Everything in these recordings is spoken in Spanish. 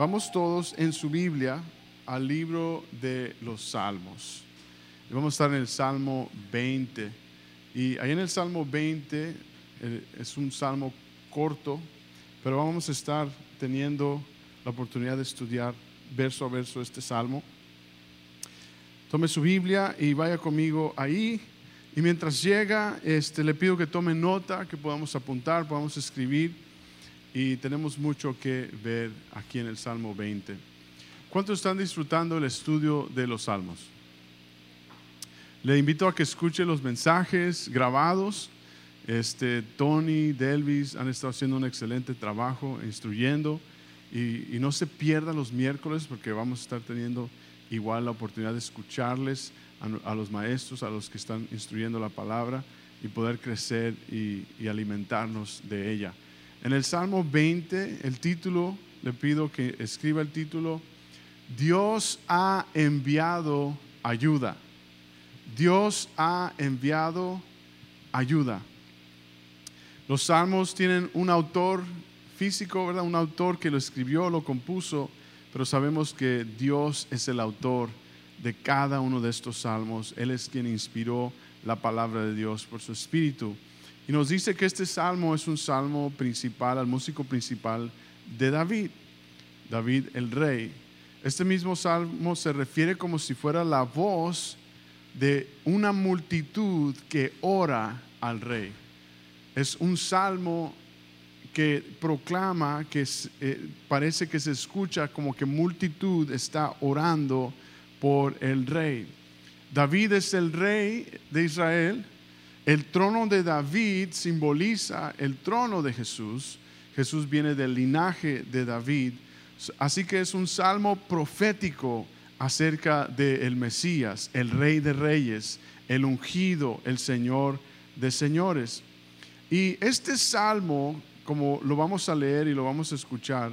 Vamos todos en su Biblia al libro de los Salmos. Vamos a estar en el Salmo 20. Y ahí en el Salmo 20 eh, es un salmo corto, pero vamos a estar teniendo la oportunidad de estudiar verso a verso este salmo. Tome su Biblia y vaya conmigo ahí. Y mientras llega, este, le pido que tome nota, que podamos apuntar, podamos escribir. Y tenemos mucho que ver aquí en el Salmo 20. ¿Cuántos están disfrutando el estudio de los salmos? Le invito a que escuche los mensajes grabados. Este, Tony, Delvis han estado haciendo un excelente trabajo instruyendo y, no se pierda los miércoles porque vamos a estar teniendo igual la oportunidad de escucharles a, los maestros, a los que están instruyendo la palabra y poder crecer y alimentarnos de ella. En el Salmo 20, el título, le pido que escriba el título, Dios ha enviado ayuda. Dios ha enviado ayuda. Los salmos tienen un autor físico, ¿verdad? Un autor que lo escribió, lo compuso, pero sabemos que Dios es el autor de cada uno de estos salmos. Él es quien inspiró la palabra de Dios por su espíritu. Y nos dice que este salmo es un salmo principal, al músico principal de David, David el rey. Este mismo salmo se refiere como si fuera la voz de una multitud que ora al rey. Es un salmo que proclama, que eh, parece que se escucha como que multitud está orando por el rey. David es el rey de Israel. El trono de David simboliza el trono de Jesús. Jesús viene del linaje de David. Así que es un salmo profético acerca del Mesías, el rey de reyes, el ungido, el Señor de señores. Y este salmo, como lo vamos a leer y lo vamos a escuchar,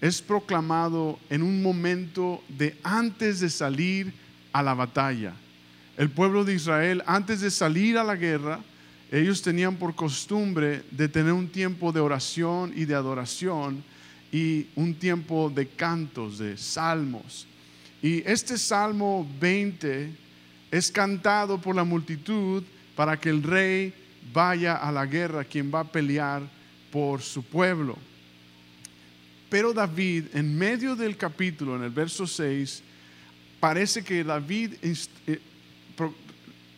es proclamado en un momento de antes de salir a la batalla. El pueblo de Israel, antes de salir a la guerra, ellos tenían por costumbre de tener un tiempo de oración y de adoración y un tiempo de cantos, de salmos. Y este Salmo 20 es cantado por la multitud para que el rey vaya a la guerra, quien va a pelear por su pueblo. Pero David, en medio del capítulo, en el verso 6, parece que David eh,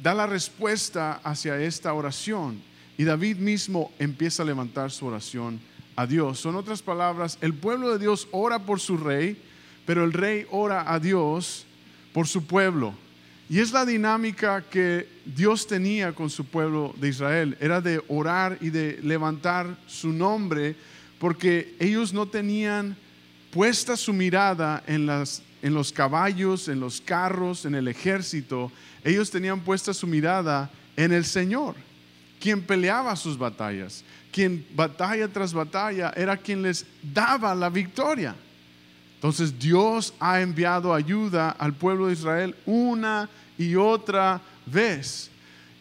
da la respuesta hacia esta oración. Y David mismo empieza a levantar su oración a Dios. Son otras palabras, el pueblo de Dios ora por su rey, pero el rey ora a Dios por su pueblo. Y es la dinámica que Dios tenía con su pueblo de Israel. Era de orar y de levantar su nombre porque ellos no tenían puesta su mirada en, las, en los caballos, en los carros, en el ejército. Ellos tenían puesta su mirada en el Señor, quien peleaba sus batallas, quien batalla tras batalla era quien les daba la victoria. Entonces Dios ha enviado ayuda al pueblo de Israel una y otra vez.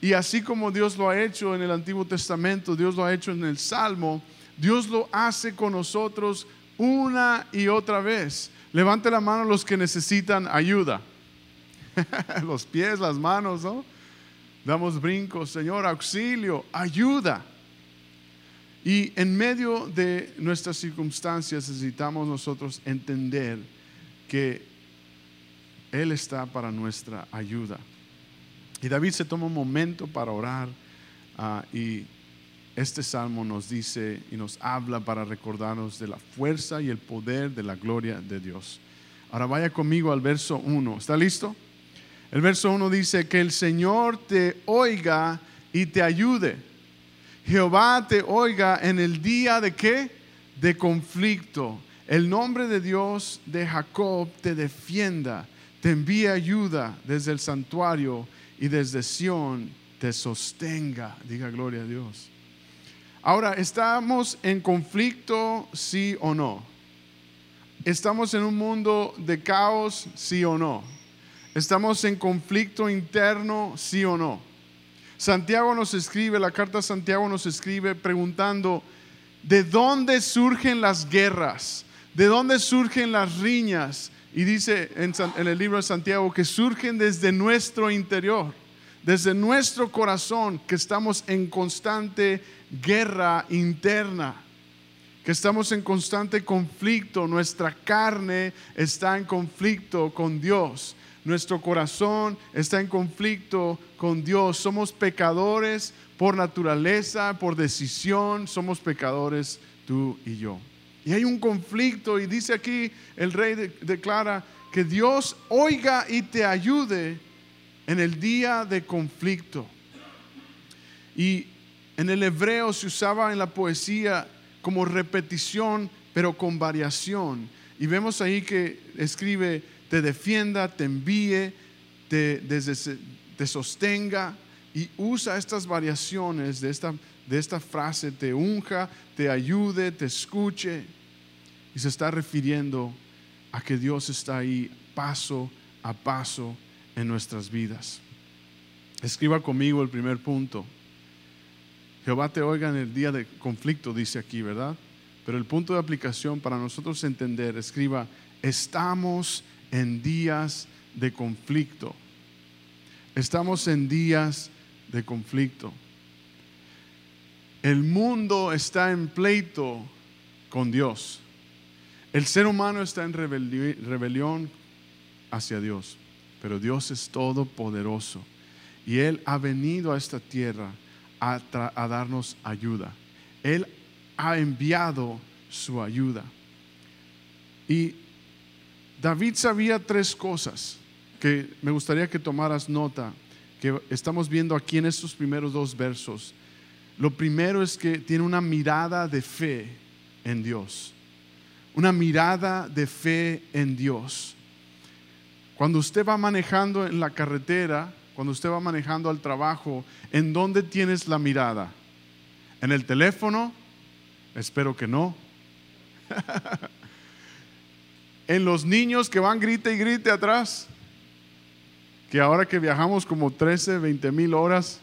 Y así como Dios lo ha hecho en el Antiguo Testamento, Dios lo ha hecho en el Salmo, Dios lo hace con nosotros una y otra vez. Levante la mano los que necesitan ayuda. los pies, las manos, ¿no? Damos brincos, Señor, auxilio, ayuda. Y en medio de nuestras circunstancias necesitamos nosotros entender que Él está para nuestra ayuda. Y David se toma un momento para orar uh, y este salmo nos dice y nos habla para recordarnos de la fuerza y el poder de la gloria de Dios. Ahora vaya conmigo al verso 1. ¿Está listo? El verso 1 dice que el Señor te oiga y te ayude Jehová te oiga en el día de qué? De conflicto. El nombre de Dios de Jacob te defienda, te envíe ayuda desde el santuario y desde Sión te sostenga. Diga gloria a Dios. Ahora, ¿estamos en conflicto, sí o no? ¿Estamos en un mundo de caos, sí o no? ¿Estamos en conflicto interno, sí o no? Santiago nos escribe, la carta de Santiago nos escribe preguntando, ¿de dónde surgen las guerras? ¿De dónde surgen las riñas? Y dice en, en el libro de Santiago que surgen desde nuestro interior, desde nuestro corazón, que estamos en constante guerra interna, que estamos en constante conflicto, nuestra carne está en conflicto con Dios, nuestro corazón está en conflicto con Dios, somos pecadores por naturaleza, por decisión, somos pecadores tú y yo. Y hay un conflicto y dice aquí el rey declara que Dios oiga y te ayude en el día de conflicto. Y en el hebreo se usaba en la poesía como repetición, pero con variación. Y vemos ahí que escribe, te defienda, te envíe, te, te sostenga, y usa estas variaciones de esta, de esta frase, te unja, te ayude, te escuche. Y se está refiriendo a que Dios está ahí paso a paso en nuestras vidas. Escriba conmigo el primer punto. Jehová te oiga en el día de conflicto, dice aquí, ¿verdad? Pero el punto de aplicación para nosotros entender, escriba, estamos en días de conflicto. Estamos en días de conflicto. El mundo está en pleito con Dios. El ser humano está en rebelión hacia Dios, pero Dios es todopoderoso y Él ha venido a esta tierra a, darnos ayuda. Él ha enviado su ayuda. Y David sabía tres cosas que me gustaría que tomaras nota, que estamos viendo aquí en estos primeros dos versos. Lo primero es que tiene una mirada de fe en Dios. Una mirada de fe en Dios. Cuando usted va manejando en la carretera, cuando usted va manejando al trabajo, ¿en dónde tienes la mirada? ¿En el teléfono? Espero que no. ¿En los niños que van grite y grite atrás? Que ahora que viajamos como 13, 20 mil horas,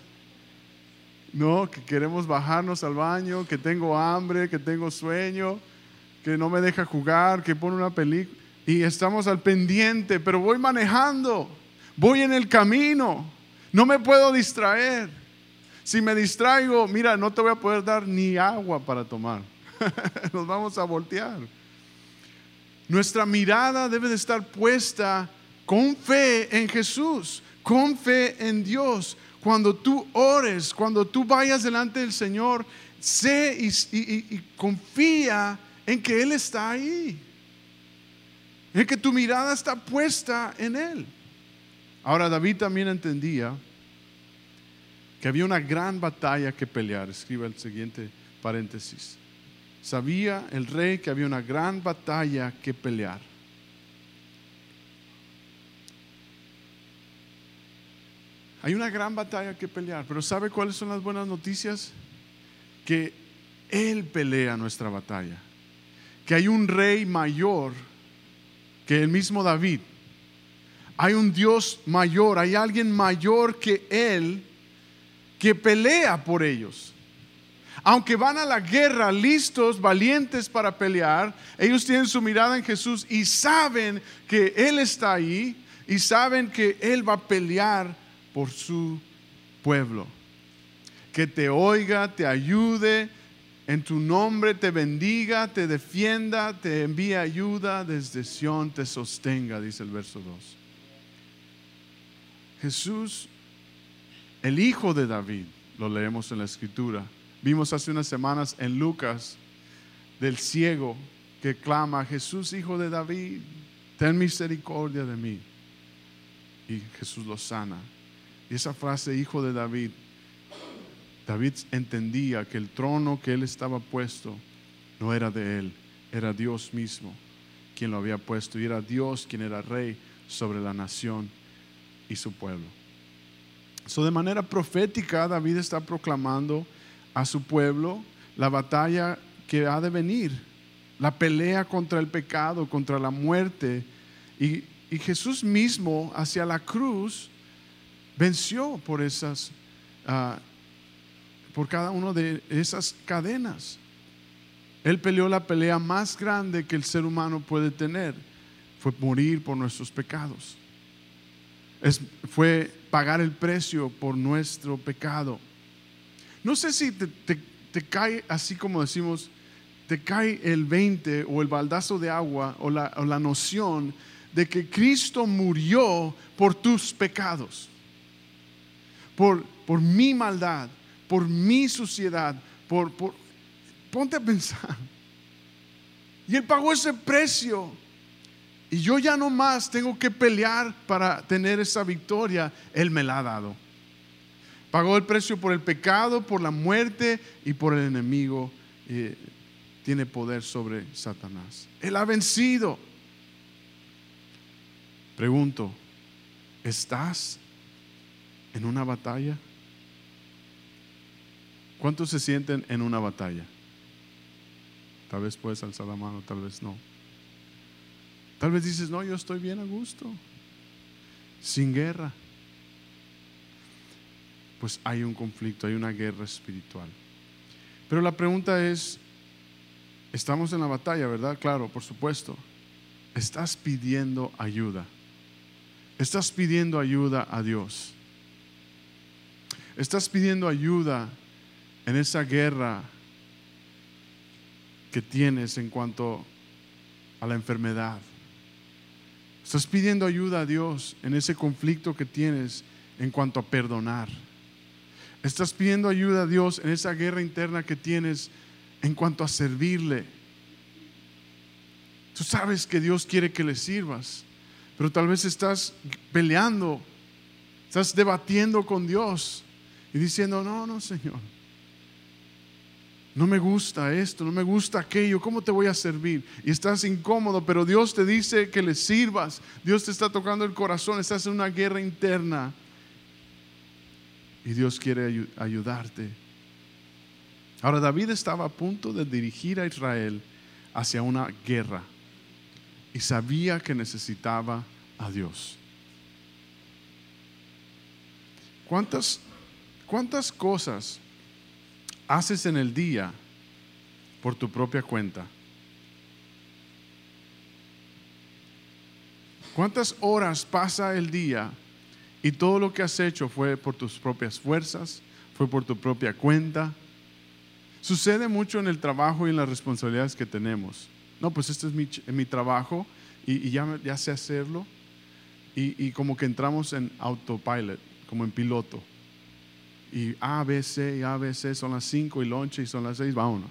no, que queremos bajarnos al baño, que tengo hambre, que tengo sueño, que no me deja jugar, que pone una película. Y estamos al pendiente, pero voy manejando voy en el camino, no me puedo distraer. Si me distraigo, mira, no te voy a poder dar ni agua para tomar. Nos vamos a voltear. Nuestra mirada debe de estar puesta con fe en Jesús, con fe en Dios. Cuando tú ores, cuando tú vayas delante del Señor, sé y, y confía en que Él está ahí. En que tu mirada está puesta en Él. Ahora David también entendía que había una gran batalla que pelear. Escriba el siguiente paréntesis. Sabía el rey que había una gran batalla que pelear. Hay una gran batalla que pelear, pero ¿sabe cuáles son las buenas noticias? Que Él pelea nuestra batalla. Que hay un rey mayor que el mismo David hay un Dios mayor, hay alguien mayor que Él que pelea por ellos. Aunque van a la guerra listos, valientes para pelear, ellos tienen su mirada en Jesús y saben que Él está ahí y saben que Él va a pelear por su pueblo. Que te oiga, te ayude, en tu nombre te bendiga, te defienda, te envíe ayuda desde Sión, te sostenga, dice el verso 2. Jesús, el hijo de David, lo leemos en la escritura. Vimos hace unas semanas en Lucas del ciego que clama, Jesús, hijo de David, ten misericordia de mí. Y Jesús lo sana. Y esa frase, hijo de David, David entendía que el trono que él estaba puesto no era de él, era Dios mismo quien lo había puesto y era Dios quien era rey sobre la nación y su pueblo. So, de manera profética, David está proclamando a su pueblo la batalla que ha de venir, la pelea contra el pecado, contra la muerte. Y, Jesús mismo hacia la cruz venció por esas, ah, por cada una de esas cadenas. Él peleó la pelea más grande que el ser humano puede tener. Fue morir por nuestros pecados. Es, fue pagar el precio por nuestro pecado. No sé si te, cae así como decimos, te cae el 20 o el baldazo de agua o la, o la noción de que Cristo murió por tus pecados, por, por mi maldad, por mi suciedad, por, por... Ponte a pensar. Y Él pagó ese precio. Y yo ya no más tengo que pelear para tener esa victoria. Él me la ha dado. Pagó el precio por el pecado, por la muerte y por el enemigo. Eh, tiene poder sobre Satanás. Él ha vencido. Pregunto, ¿estás en una batalla? ¿Cuántos se sienten en una batalla? Tal vez puedes alzar la mano, tal vez no. Tal vez dices, no, yo estoy bien a gusto, sin guerra. Pues hay un conflicto, hay una guerra espiritual. Pero la pregunta es, estamos en la batalla, ¿verdad? Claro, por supuesto. Estás pidiendo ayuda. Estás pidiendo ayuda a Dios. Estás pidiendo ayuda en esa guerra que tienes en cuanto a la enfermedad. Estás pidiendo ayuda a Dios en ese conflicto que tienes en cuanto a perdonar. Estás pidiendo ayuda a Dios en esa guerra interna que tienes en cuanto a servirle. Tú sabes que Dios quiere que le sirvas, pero tal vez estás peleando, estás debatiendo con Dios y diciendo, no, no, Señor, no me gusta esto, no me gusta aquello, ¿cómo te voy a servir? Y estás incómodo, pero Dios te dice que le sirvas, Dios te está tocando el corazón, estás en una guerra interna y Dios quiere ayudarte. Ahora David estaba a punto de dirigir a Israel hacia una guerra y sabía que necesitaba a Dios. ¿Cuántas, cuántas cosas haces en el día por tu propia cuenta? ¿Cuántas horas pasa el día y todo lo que has hecho fue por tus propias fuerzas, fue por tu propia cuenta? Sucede mucho en el trabajo y en las responsabilidades que tenemos. No, pues este es mi, trabajo y, ya, ya, sé hacerlo. Y, y, como que entramos en autopilot, como en piloto. Y A, B, C, y A, B, C, son las 5 y lonche y son las 6, vámonos.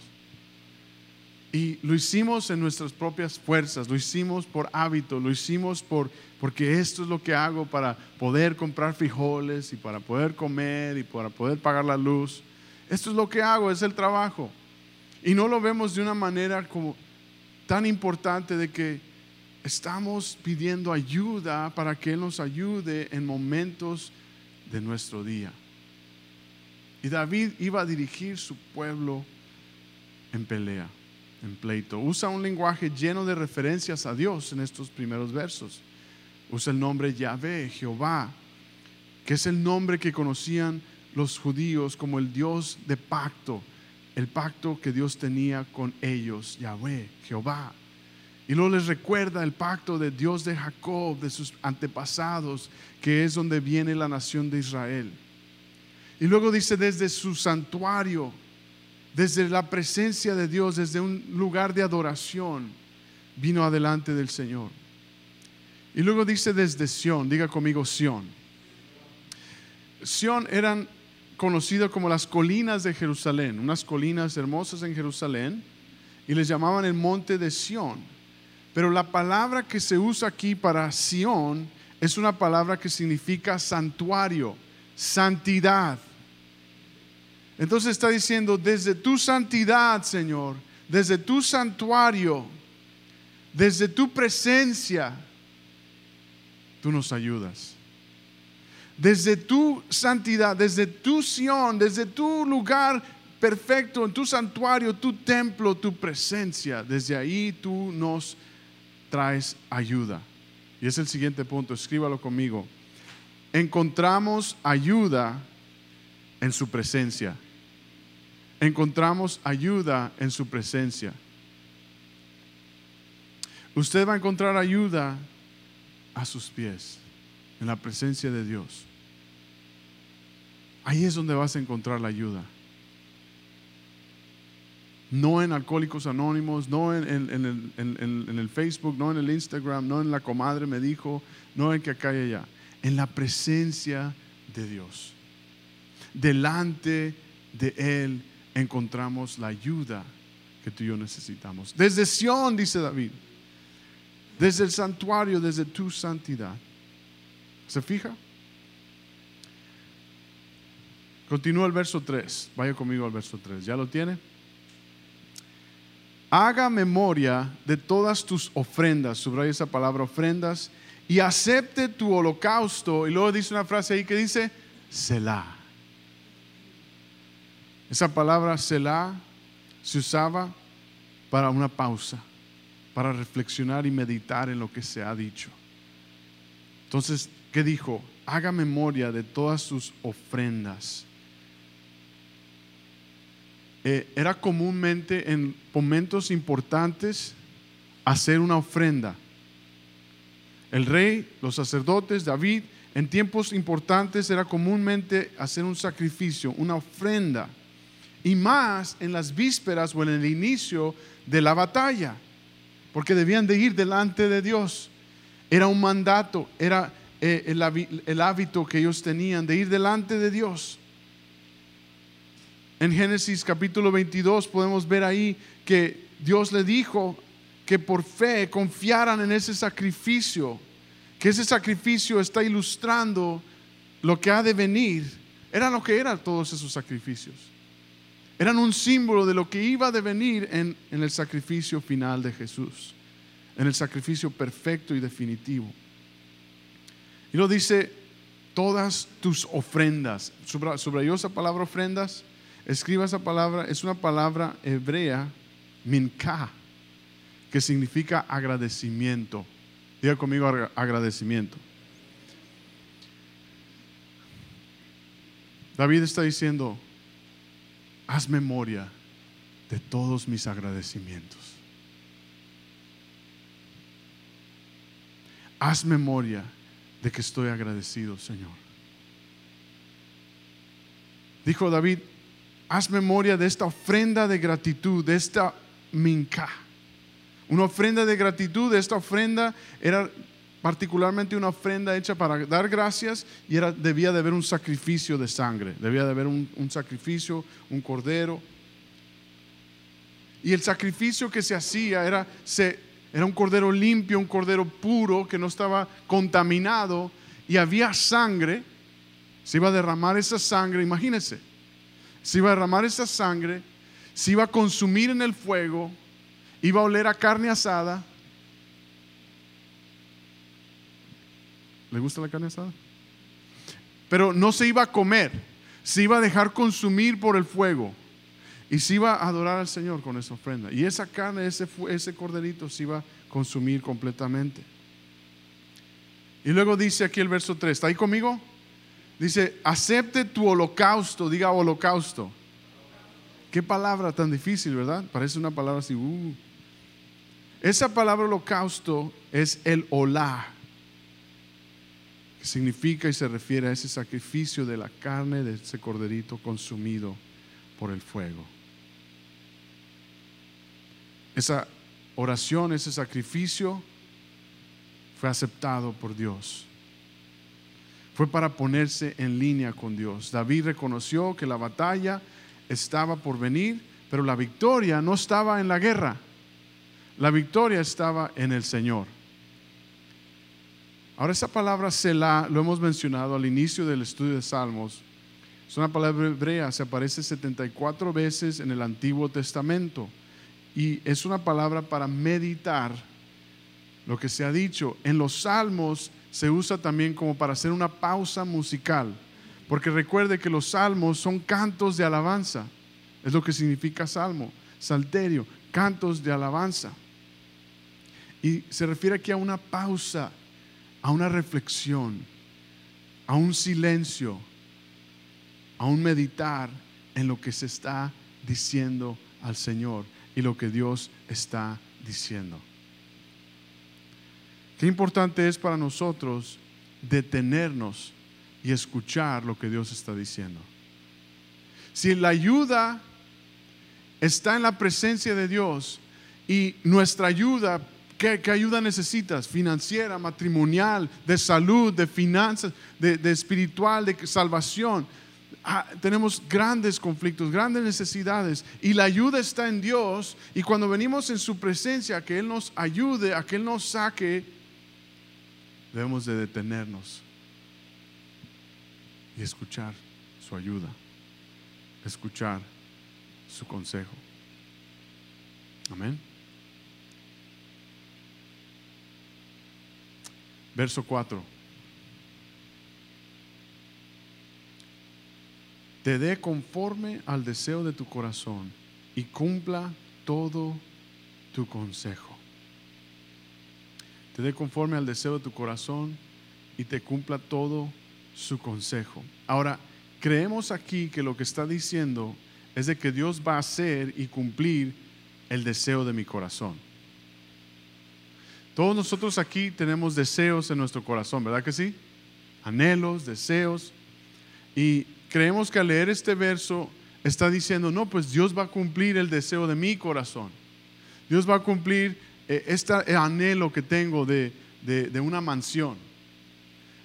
Y lo hicimos en nuestras propias fuerzas, lo hicimos por hábito, lo hicimos por, porque esto es lo que hago para poder comprar frijoles y para poder comer y para poder pagar la luz. Esto es lo que hago, es el trabajo. Y no lo vemos de una manera como tan importante de que estamos pidiendo ayuda para que Él nos ayude en momentos de nuestro día. Y David iba a dirigir su pueblo en pelea, en pleito. Usa un lenguaje lleno de referencias a Dios en estos primeros versos. Usa el nombre Yahvé, Jehová, que es el nombre que conocían los judíos como el Dios de pacto, el pacto que Dios tenía con ellos, Yahweh, Jehová. Y luego les recuerda el pacto de Dios de Jacob, de sus antepasados, que es donde viene la nación de Israel. Y luego dice desde su santuario, desde la presencia de Dios, desde un lugar de adoración, vino adelante del Señor. Y luego dice desde Sión, diga conmigo Sión. Sión eran conocido como las colinas de Jerusalén, unas colinas hermosas en Jerusalén, y les llamaban el monte de Sión. Pero la palabra que se usa aquí para Sión es una palabra que significa santuario, santidad. Entonces está diciendo, desde tu santidad, Señor, desde tu santuario, desde tu presencia, tú nos ayudas desde tu santidad, desde tu Sion, desde tu lugar perfecto, en tu santuario, tu templo, tu presencia, desde ahí tú nos traes ayuda. Y es el siguiente punto, escríbalo conmigo. Encontramos ayuda en su presencia. Encontramos ayuda en su presencia. usted va a encontrar ayuda a sus pies, en la presencia de Dios. Ahí es donde vas a encontrar la ayuda. No en Alcohólicos Anónimos, no en, el, Facebook, no en el Instagram, no en la comadre me dijo, no en que acá y allá. En la presencia de Dios. Delante de Él encontramos la ayuda que tú y yo necesitamos. Desde Sión, dice David. Desde el santuario, desde tu santidad. ¿Se fija? Continúa el verso 3. Vaya conmigo al verso 3. ¿Ya lo tiene? Haga memoria de todas tus ofrendas. Subraya esa palabra ofrendas. Y acepte tu holocausto. Y luego dice una frase ahí que dice, Selah. Esa palabra Selah se usaba para una pausa, para reflexionar y meditar en lo que se ha dicho. Entonces, ¿qué dijo? Haga memoria de todas sus ofrendas. Eh, era comúnmente en momentos importantes hacer una ofrenda. El rey, los sacerdotes, David, en tiempos importantes era comúnmente hacer un sacrificio, una ofrenda y más en las vísperas o en el inicio de la batalla, porque debían de ir delante de Dios. Era un mandato, era eh, el, hábito que ellos tenían de ir delante de Dios. En Génesis capítulo 22 podemos ver ahí que Dios le dijo que por fe confiaran en ese sacrificio, que ese sacrificio está ilustrando lo que ha de venir. Era lo que eran todos esos sacrificios eran un símbolo de lo que iba a devenir en, en el sacrificio final de Jesús, en el sacrificio perfecto y definitivo. Y lo dice, todas tus ofrendas, subrayó esa palabra ofrendas, escriba esa palabra, es una palabra hebrea, minka, que significa agradecimiento. Diga conmigo agradecimiento. David está diciendo, haz memoria de todos mis agradecimientos. Haz memoria de que estoy agradecido, Señor. Dijo David, haz memoria de esta ofrenda de gratitud, de esta minca. Una ofrenda de gratitud, esta ofrenda era particularmente una ofrenda hecha para dar gracias y era, debía de haber un sacrificio de sangre, debía de haber un, sacrificio, un cordero. Y el sacrificio que se hacía era, se, era un cordero limpio, un cordero puro que no estaba contaminado y había sangre, se iba a derramar esa sangre, imagínense, se iba a derramar esa sangre, se iba a consumir en el fuego, iba a oler a carne asada ¿Le gusta la carne asada? Pero no se iba a comer, se iba a dejar consumir por el fuego y se iba a adorar al Señor con esa ofrenda. Y esa carne, ese, corderito se iba a consumir completamente. Y luego dice aquí el verso 3, ¿está ahí conmigo? Dice, acepte tu holocausto, diga holocausto. Qué palabra tan difícil, ¿verdad? Parece una palabra así. Uh. Esa palabra holocausto es el olá significa y se refiere a ese sacrificio de la carne de ese corderito consumido por el fuego. Esa oración, ese sacrificio fue aceptado por Dios. Fue para ponerse en línea con Dios. David reconoció que la batalla estaba por venir, pero la victoria no estaba en la guerra. La victoria estaba en el Señor. Ahora esa palabra Selah lo hemos mencionado al inicio del estudio de Salmos. Es una palabra hebrea, se aparece 74 veces en el Antiguo Testamento y es una palabra para meditar lo que se ha dicho. En los salmos se usa también como para hacer una pausa musical, porque recuerde que los salmos son cantos de alabanza, es lo que significa salmo, salterio, cantos de alabanza. Y se refiere aquí a una pausa a una reflexión, a un silencio, a un meditar en lo que se está diciendo al Señor y lo que Dios está diciendo. Qué importante es para nosotros detenernos y escuchar lo que Dios está diciendo. Si la ayuda está en la presencia de Dios y nuestra ayuda, ¿qué, ayuda necesitas? Financiera, matrimonial, de salud, de finanzas, de, espiritual, de salvación Ah, tenemos grandes conflictos, grandes necesidades y la ayuda está en Dios y cuando venimos en su presencia, que Él nos ayude, a que Él nos saque, debemos de detenernos y escuchar su ayuda, escuchar su consejo. Amén. Verso 4. te dé conforme al deseo de tu corazón y cumpla todo tu consejo. Te dé conforme al deseo de tu corazón y te cumpla todo su consejo. Ahora, creemos aquí que lo que está diciendo es de que Dios va a hacer y cumplir el deseo de mi corazón. Todos nosotros aquí tenemos deseos en nuestro corazón, ¿verdad que sí? Anhelos, deseos. Y creemos que al leer este verso está diciendo, no, pues Dios va a cumplir el deseo de mi corazón. Dios va a cumplir eh, este anhelo que tengo de, una mansión.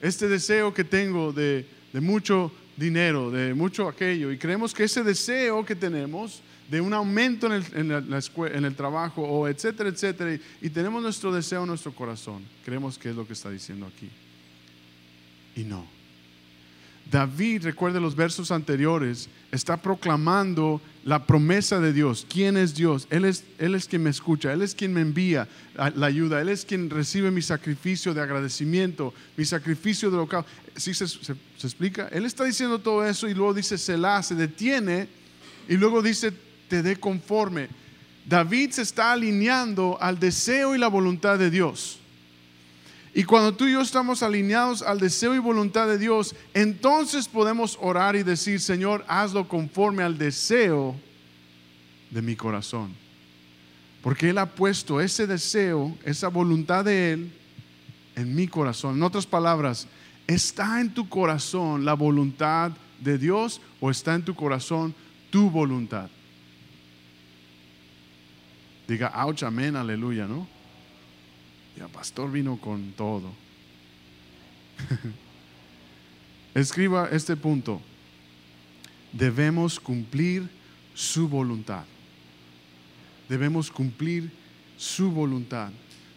Este deseo que tengo de, mucho dinero, de mucho aquello. Y creemos que ese deseo que tenemos de un aumento en el, en el trabajo, o etcétera, etcétera, y, tenemos nuestro deseo en nuestro corazón. Creemos que es lo que está diciendo aquí. Y no. David, recuerde los versos anteriores, está proclamando la promesa de Dios. ¿Quién es Dios? Él es, él es quien me escucha, Él es quien me envía la ayuda, Él es quien recibe mi sacrificio de agradecimiento, mi sacrificio de local. ¿Sí se, se, explica? Él está diciendo todo eso y luego dice Selah, se detiene y luego dice te dé conforme. David se está alineando al deseo y la voluntad de Dios. Y cuando tú y yo estamos alineados al deseo y voluntad de Dios, entonces podemos orar y decir, Señor, hazlo conforme al deseo de mi corazón. Porque Él ha puesto ese deseo, esa voluntad de Él en mi corazón. En otras palabras, ¿está en tu corazón la voluntad de Dios o está en tu corazón tu voluntad? Diga, ouch, amén, aleluya, ¿no? el pastor vino con todo. Escriba este punto. Debemos cumplir su voluntad. Debemos cumplir su voluntad,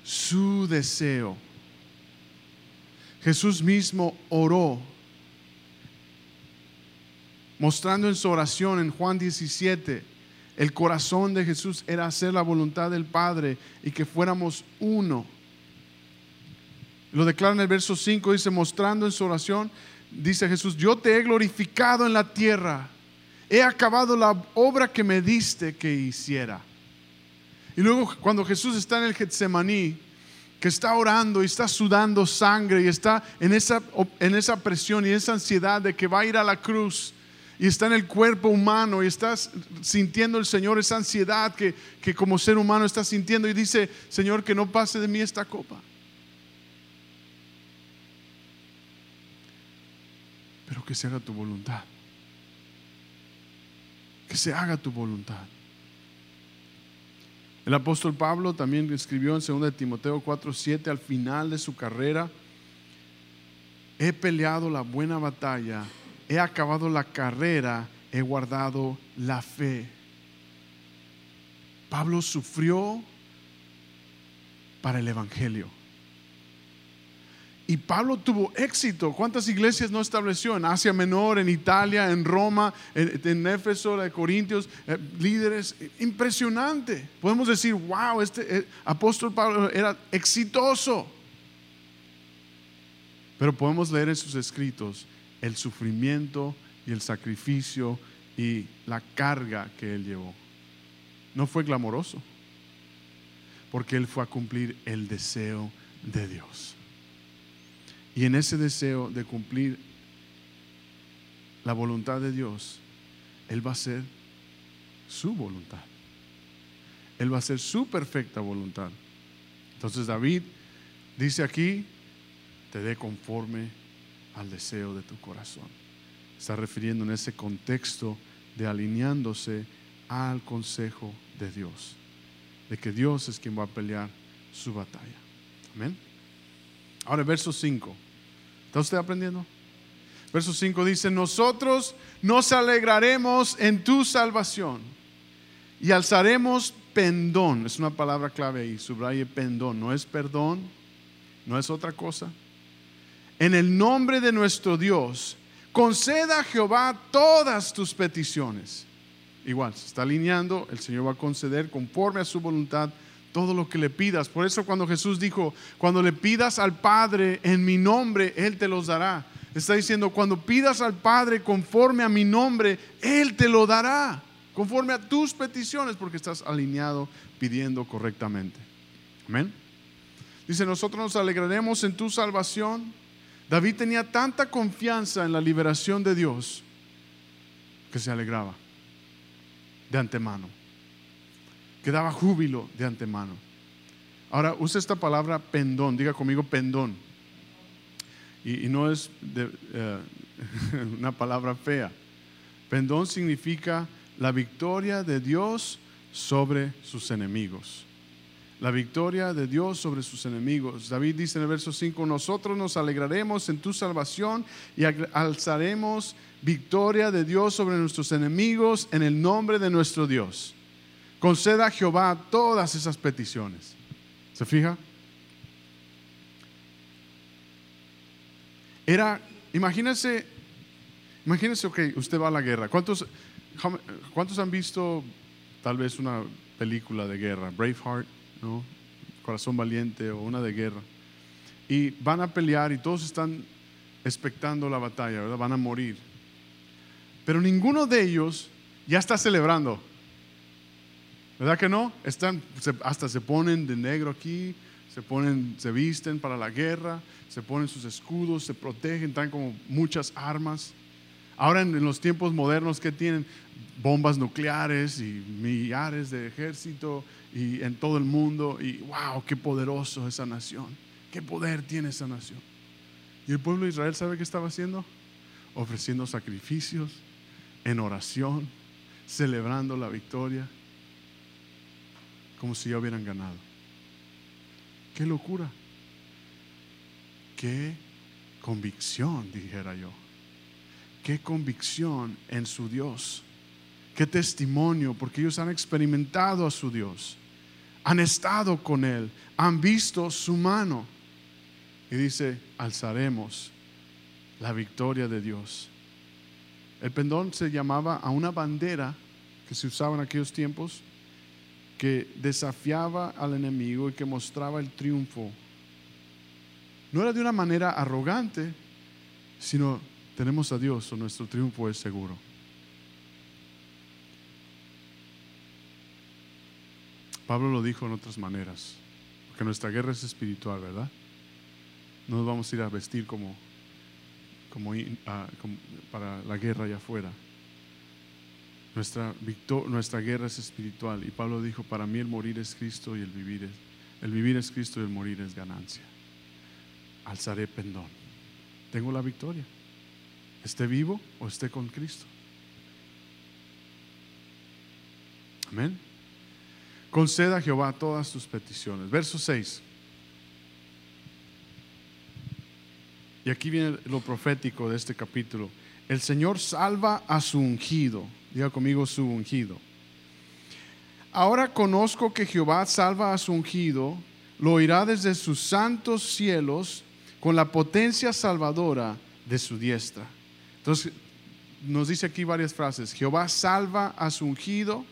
su deseo. Jesús mismo oró, mostrando en su oración en Juan 17, el corazón de Jesús era hacer la voluntad del Padre y que fuéramos uno. Lo declara en el verso 5, dice, mostrando en su oración, dice Jesús, yo te he glorificado en la tierra, he acabado la obra que me diste que hiciera. Y luego cuando Jesús está en el Getsemaní, que está orando y está sudando sangre y está en esa, en esa presión y esa ansiedad de que va a ir a la cruz y está en el cuerpo humano y está sintiendo el Señor esa ansiedad que, que como ser humano está sintiendo y dice, Señor, que no pase de mí esta copa. pero que se haga tu voluntad. Que se haga tu voluntad. El apóstol Pablo también escribió en 2 Timoteo 4:7 al final de su carrera, he peleado la buena batalla, he acabado la carrera, he guardado la fe. Pablo sufrió para el Evangelio. Y Pablo tuvo éxito. ¿Cuántas iglesias no estableció? En Asia Menor, en Italia, en Roma, en, Éfeso, en Corintios, eh, líderes. Impresionante. Podemos decir, wow, este eh, apóstol Pablo era exitoso. Pero podemos leer en sus escritos el sufrimiento y el sacrificio y la carga que él llevó. No fue glamoroso, porque él fue a cumplir el deseo de Dios. Y en ese deseo de cumplir la voluntad de Dios, Él va a hacer su voluntad. Él va a hacer su perfecta voluntad. Entonces David Dice aquí, te dé conforme al deseo de tu corazón. Está refiriendo en ese contexto de alineándose al consejo de Dios, de que Dios es quien va a pelear su batalla. Amén. Ahora, verso 5. ¿Está usted aprendiendo? Verso 5 dice, nosotros nos alegraremos en tu salvación y alzaremos pendón. Es una palabra clave ahí, subraye pendón. No es perdón, no es otra cosa. En el nombre de nuestro Dios, conceda a Jehová todas tus peticiones. Igual, se está alineando, el Señor va a conceder conforme a su voluntad todo lo que le pidas. Por eso cuando Jesús dijo, cuando le pidas al Padre en mi nombre, Él te los dará. Está diciendo, cuando pidas al Padre conforme a mi nombre, Él te lo dará, conforme a tus peticiones, porque estás alineado pidiendo correctamente. Amén. Dice, nosotros nos alegraremos en tu salvación. David tenía tanta confianza en la liberación de Dios que se alegraba de antemano que daba júbilo de antemano. Ahora, usa esta palabra pendón, diga conmigo pendón. Y, no es eh, una palabra fea. Pendón significa la victoria de Dios sobre sus enemigos. La victoria de Dios sobre sus enemigos. David dice en el verso 5, nosotros nos alegraremos en tu salvación y alzaremos victoria de Dios sobre nuestros enemigos en el nombre de nuestro Dios. Conceda a Jehová todas esas peticiones. ¿Se fija? Era, imagínense, imagínense, ok, usted va a la guerra. ¿Cuántos, ¿Cuántos han visto tal vez una película de guerra? Braveheart, ¿no? Corazón Valiente o una de guerra. Y van a pelear y todos están expectando la batalla, ¿verdad? Van a morir. Pero ninguno de ellos ya está celebrando. ¿Verdad que no? Están, hasta se ponen de negro aquí, se ponen, se visten para la guerra, se ponen sus escudos, se protegen, están como muchas armas. Ahora en, los tiempos modernos que tienen bombas nucleares y millares de ejército y en todo el mundo y wow, qué poderoso esa nación. Qué poder tiene esa nación. Y el pueblo de Israel sabe qué estaba haciendo? Ofreciendo sacrificios en oración, celebrando la victoria como si ya hubieran ganado. Qué locura. Qué convicción, dijera yo. Qué convicción en su Dios. Qué testimonio, porque ellos han experimentado a su Dios. Han estado con Él. Han visto su mano. Y dice, alzaremos la victoria de Dios. El pendón se llamaba a una bandera que se usaba en aquellos tiempos que desafiaba al enemigo y que mostraba el triunfo. No era de una manera arrogante, sino tenemos a Dios o nuestro triunfo es seguro. Pablo lo dijo en otras maneras, porque nuestra guerra es espiritual, ¿verdad? No nos vamos a ir a vestir como, como, para la guerra allá afuera. Nuestra, nuestra guerra es espiritual y Pablo dijo, para mí el morir es Cristo y el vivir es, el vivir es Cristo y el morir es ganancia. Alzaré pendón. Tengo la victoria. Esté vivo o esté con Cristo. Amén. Conceda a Jehová todas tus peticiones. Verso 6. Y aquí viene lo profético de este capítulo. El Señor salva a su ungido Diga conmigo su ungido. Ahora conozco que Jehová salva a su ungido, lo oirá desde sus santos cielos con la potencia salvadora de su diestra. Entonces, nos dice aquí varias frases. Jehová salva a su ungido,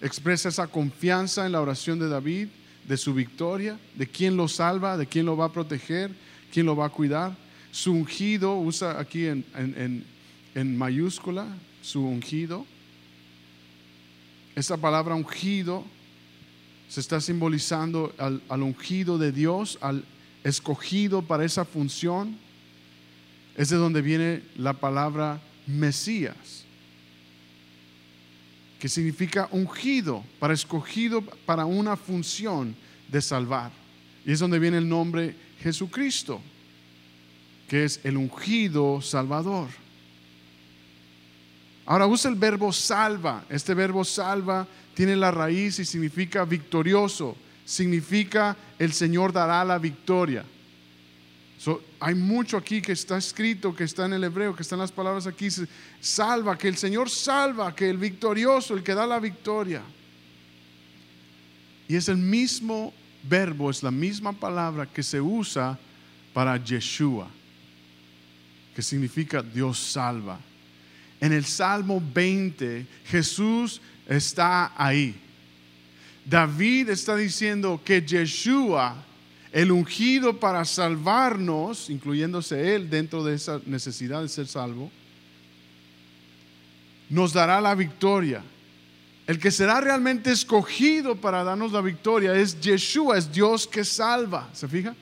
expresa esa confianza en la oración de David, de su victoria, de quién lo salva, de quién lo va a proteger, quién lo va a cuidar. Su ungido, usa aquí en, en mayúscula, su ungido. Esta palabra ungido se está simbolizando al, al, ungido de Dios, al escogido para esa función. Es de donde viene la palabra Mesías, que significa ungido, para escogido para una función de salvar. Y es donde viene el nombre Jesucristo, que es el ungido Salvador. Ahora usa el verbo salva. Este verbo salva tiene la raíz y significa victorioso. Significa el Señor dará la victoria. Hay mucho aquí que está escrito, que está en el hebreo, que están las palabras aquí. Salva, que el Señor salva, que el victorioso, el que da la victoria. Y es el mismo verbo, es la misma palabra que se usa para Yeshua, que significa Dios salva. En el Salmo 20, Jesús está ahí. David está diciendo que Yeshua, el ungido para salvarnos, incluyéndose él dentro de esa necesidad de ser salvo, nos dará la victoria. El que será realmente escogido para darnos la victoria es Yeshua, es Dios que salva. ¿Se fija?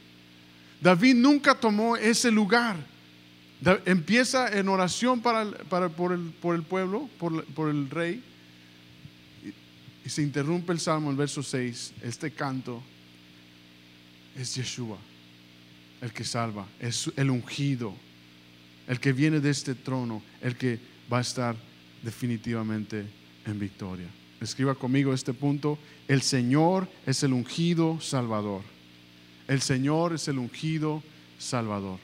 David nunca tomó ese lugar. empieza en oración para, por, el, pueblo, por, el rey, y, y, se interrumpe el salmo, el verso 6. Este canto es Yeshua, el que salva, es el ungido, el que viene de este trono, el que va a estar definitivamente en victoria. Escriba conmigo este punto. El Señor es el ungido Salvador. El Señor es el ungido Salvador.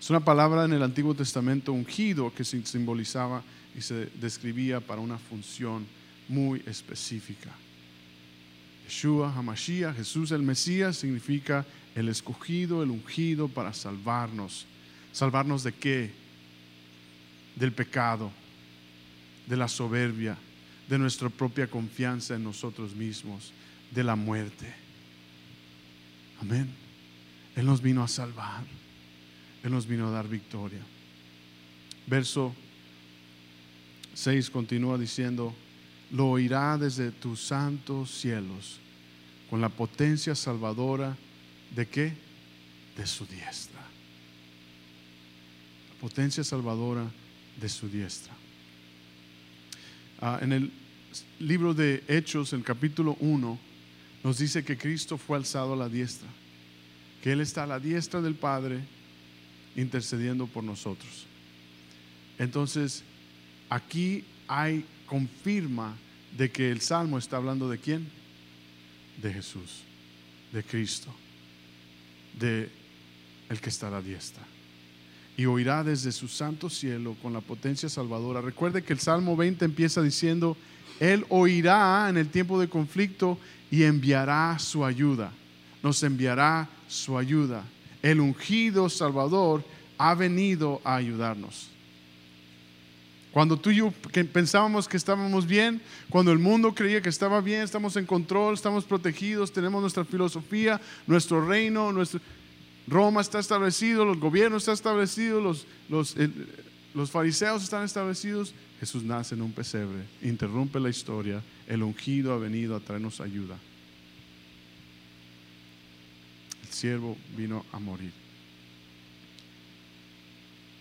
Es una palabra en el Antiguo Testamento ungido que simbolizaba y se describía para una función muy específica. Yeshua, Hamashiach, Jesús el Mesías significa el escogido, el ungido para salvarnos. ¿Salvarnos de qué? Del pecado, de la soberbia, de nuestra propia confianza en nosotros mismos, de la muerte. Amén. Él nos vino a salvar. Él nos vino a dar victoria. Verso 6 continúa diciendo, lo oirá desde tus santos cielos, con la potencia salvadora de qué? De su diestra. La potencia salvadora de su diestra. Ah, en el libro de Hechos, en capítulo 1, nos dice que Cristo fue alzado a la diestra, que Él está a la diestra del Padre intercediendo por nosotros. Entonces, aquí hay confirma de que el Salmo está hablando de quién? De Jesús, de Cristo, de el que está a la diestra y oirá desde su santo cielo con la potencia salvadora. Recuerde que el Salmo 20 empieza diciendo, Él oirá en el tiempo de conflicto y enviará su ayuda. Nos enviará su ayuda. El ungido Salvador ha venido a ayudarnos. Cuando tú y yo pensábamos que estábamos bien, cuando el mundo creía que estaba bien, estamos en control, estamos protegidos, tenemos nuestra filosofía, nuestro reino, nuestro, Roma está establecido, los gobiernos están establecidos, los, los, fariseos están establecidos. Jesús nace en un pesebre, interrumpe la historia, el ungido ha venido a traernos ayuda. El siervo vino a morir.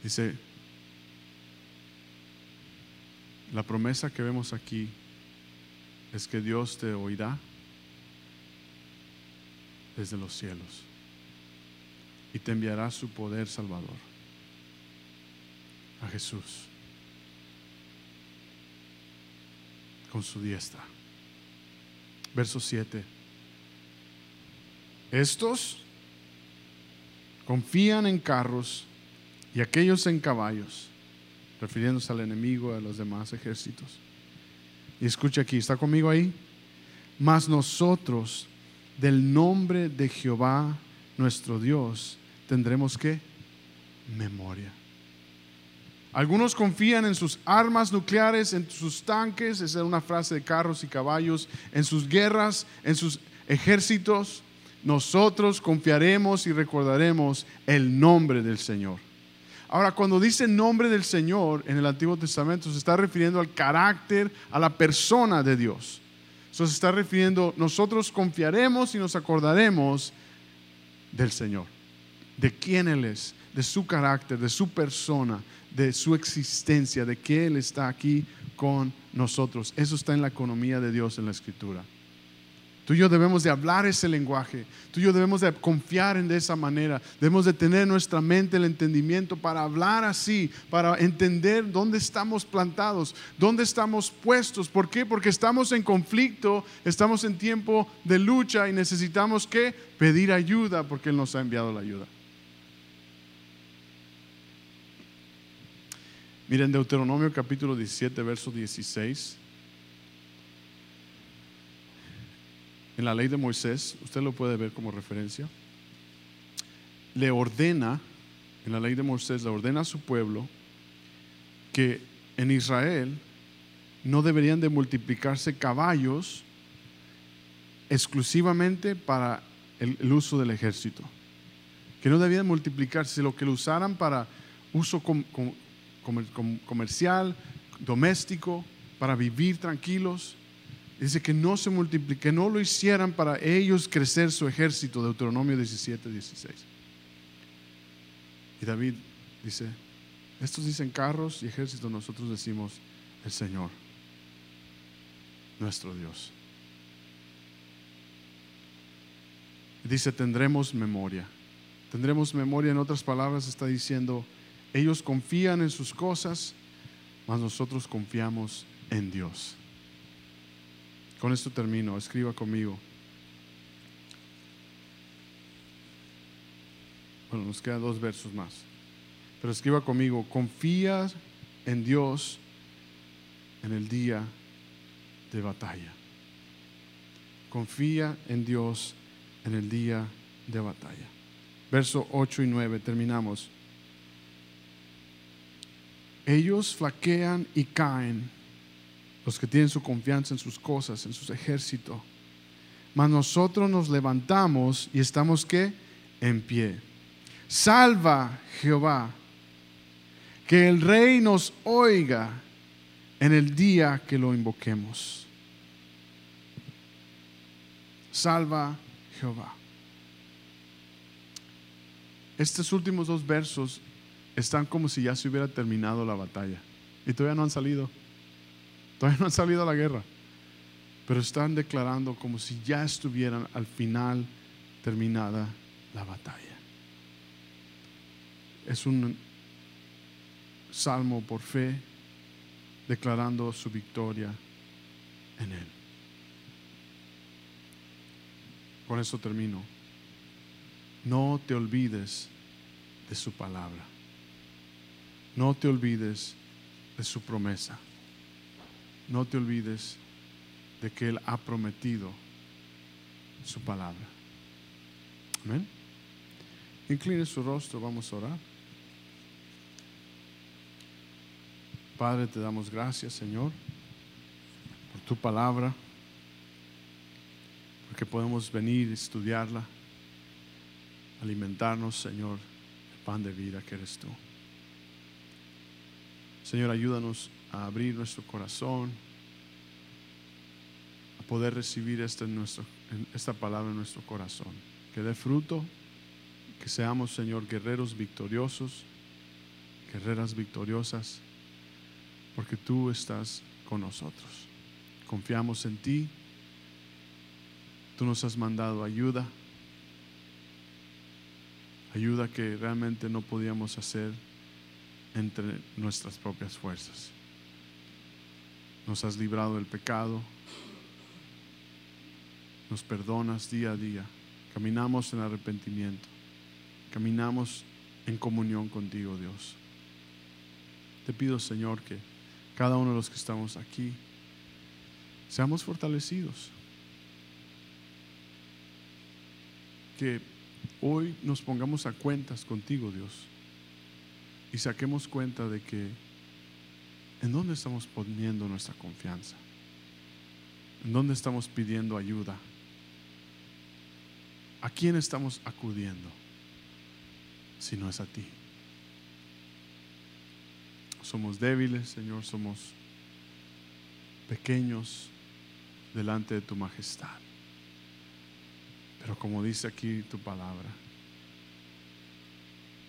Dice, la promesa que vemos aquí es que Dios te oirá desde los cielos y te enviará su poder salvador. A Jesús. Con su diestra. Verso 7. Estos confían en carros y aquellos en caballos, refiriéndose al enemigo, a los demás ejércitos. Y escucha aquí, ¿está conmigo ahí? Mas nosotros, del nombre de Jehová nuestro Dios, tendremos que memoria. Algunos confían en sus armas nucleares, en sus tanques, esa es una frase de carros y caballos, en sus guerras, en sus ejércitos. Nosotros confiaremos y recordaremos el nombre del Señor. Ahora, cuando dice nombre del Señor en el Antiguo Testamento, se está refiriendo al carácter, a la persona de Dios. Se está refiriendo, nosotros confiaremos y nos acordaremos del Señor, de quién Él es, de su carácter, de su persona, de su existencia, de que Él está aquí con nosotros. Eso está en la economía de Dios en la Escritura. Tú y yo debemos de hablar ese lenguaje. Tú y yo debemos de confiar en de esa manera. Debemos de tener nuestra mente el entendimiento para hablar así, para entender dónde estamos plantados, dónde estamos puestos. ¿Por qué? Porque estamos en conflicto, estamos en tiempo de lucha y necesitamos que pedir ayuda porque Él nos ha enviado la ayuda. Miren Deuteronomio capítulo 17, verso 16. En la ley de Moisés, usted lo puede ver como referencia, le ordena, en la ley de Moisés, le ordena a su pueblo que en Israel no deberían de multiplicarse caballos exclusivamente para el, uso del ejército. Que no debían multiplicarse, lo que lo usaran para uso comercial, doméstico, para vivir tranquilos. Dice que no se multiplique, que no lo hicieran para ellos crecer su ejército, Deuteronomio 17, 16. Y David dice, estos dicen carros y ejércitos, nosotros decimos el Señor, nuestro Dios. Dice, tendremos memoria. Tendremos memoria, en otras palabras, está diciendo, ellos confían en sus cosas, mas nosotros confiamos en Dios. Con esto termino, escriba conmigo. Bueno, nos quedan dos versos más. Pero escriba conmigo, confía en Dios en el día de batalla. Confía en Dios en el día de batalla. Verso 8 y 9, terminamos. Ellos flaquean y caen los que tienen su confianza en sus cosas, en sus ejércitos. Mas nosotros nos levantamos y estamos que en pie. Salva Jehová, que el rey nos oiga en el día que lo invoquemos. Salva Jehová. Estos últimos dos versos están como si ya se hubiera terminado la batalla y todavía no han salido. Todavía no han salido a la guerra, pero están declarando como si ya estuvieran al final terminada la batalla. Es un salmo por fe declarando su victoria en Él. Con eso termino. No te olvides de su palabra. No te olvides de su promesa no te olvides de que Él ha prometido su palabra. Amén. Incline su rostro, vamos a orar. Padre, te damos gracias, Señor, por tu palabra, porque podemos venir estudiarla, alimentarnos, Señor, el pan de vida que eres tú. Señor, ayúdanos abrir nuestro corazón, a poder recibir esta, nuestro, esta palabra en nuestro corazón. Que dé fruto, que seamos, Señor, guerreros victoriosos, guerreras victoriosas, porque tú estás con nosotros. Confiamos en ti. Tú nos has mandado ayuda, ayuda que realmente no podíamos hacer entre nuestras propias fuerzas nos has librado del pecado, nos perdonas día a día, caminamos en arrepentimiento, caminamos en comunión contigo, Dios. Te pido, Señor, que cada uno de los que estamos aquí seamos fortalecidos, que hoy nos pongamos a cuentas contigo, Dios, y saquemos cuenta de que ¿En dónde estamos poniendo nuestra confianza? ¿En dónde estamos pidiendo ayuda? ¿A quién estamos acudiendo si no es a ti? Somos débiles, Señor, somos pequeños delante de tu majestad. Pero como dice aquí tu palabra,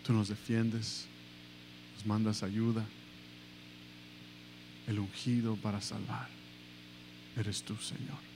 tú nos defiendes, nos mandas ayuda el ungido para salvar. Eres tú, Señor.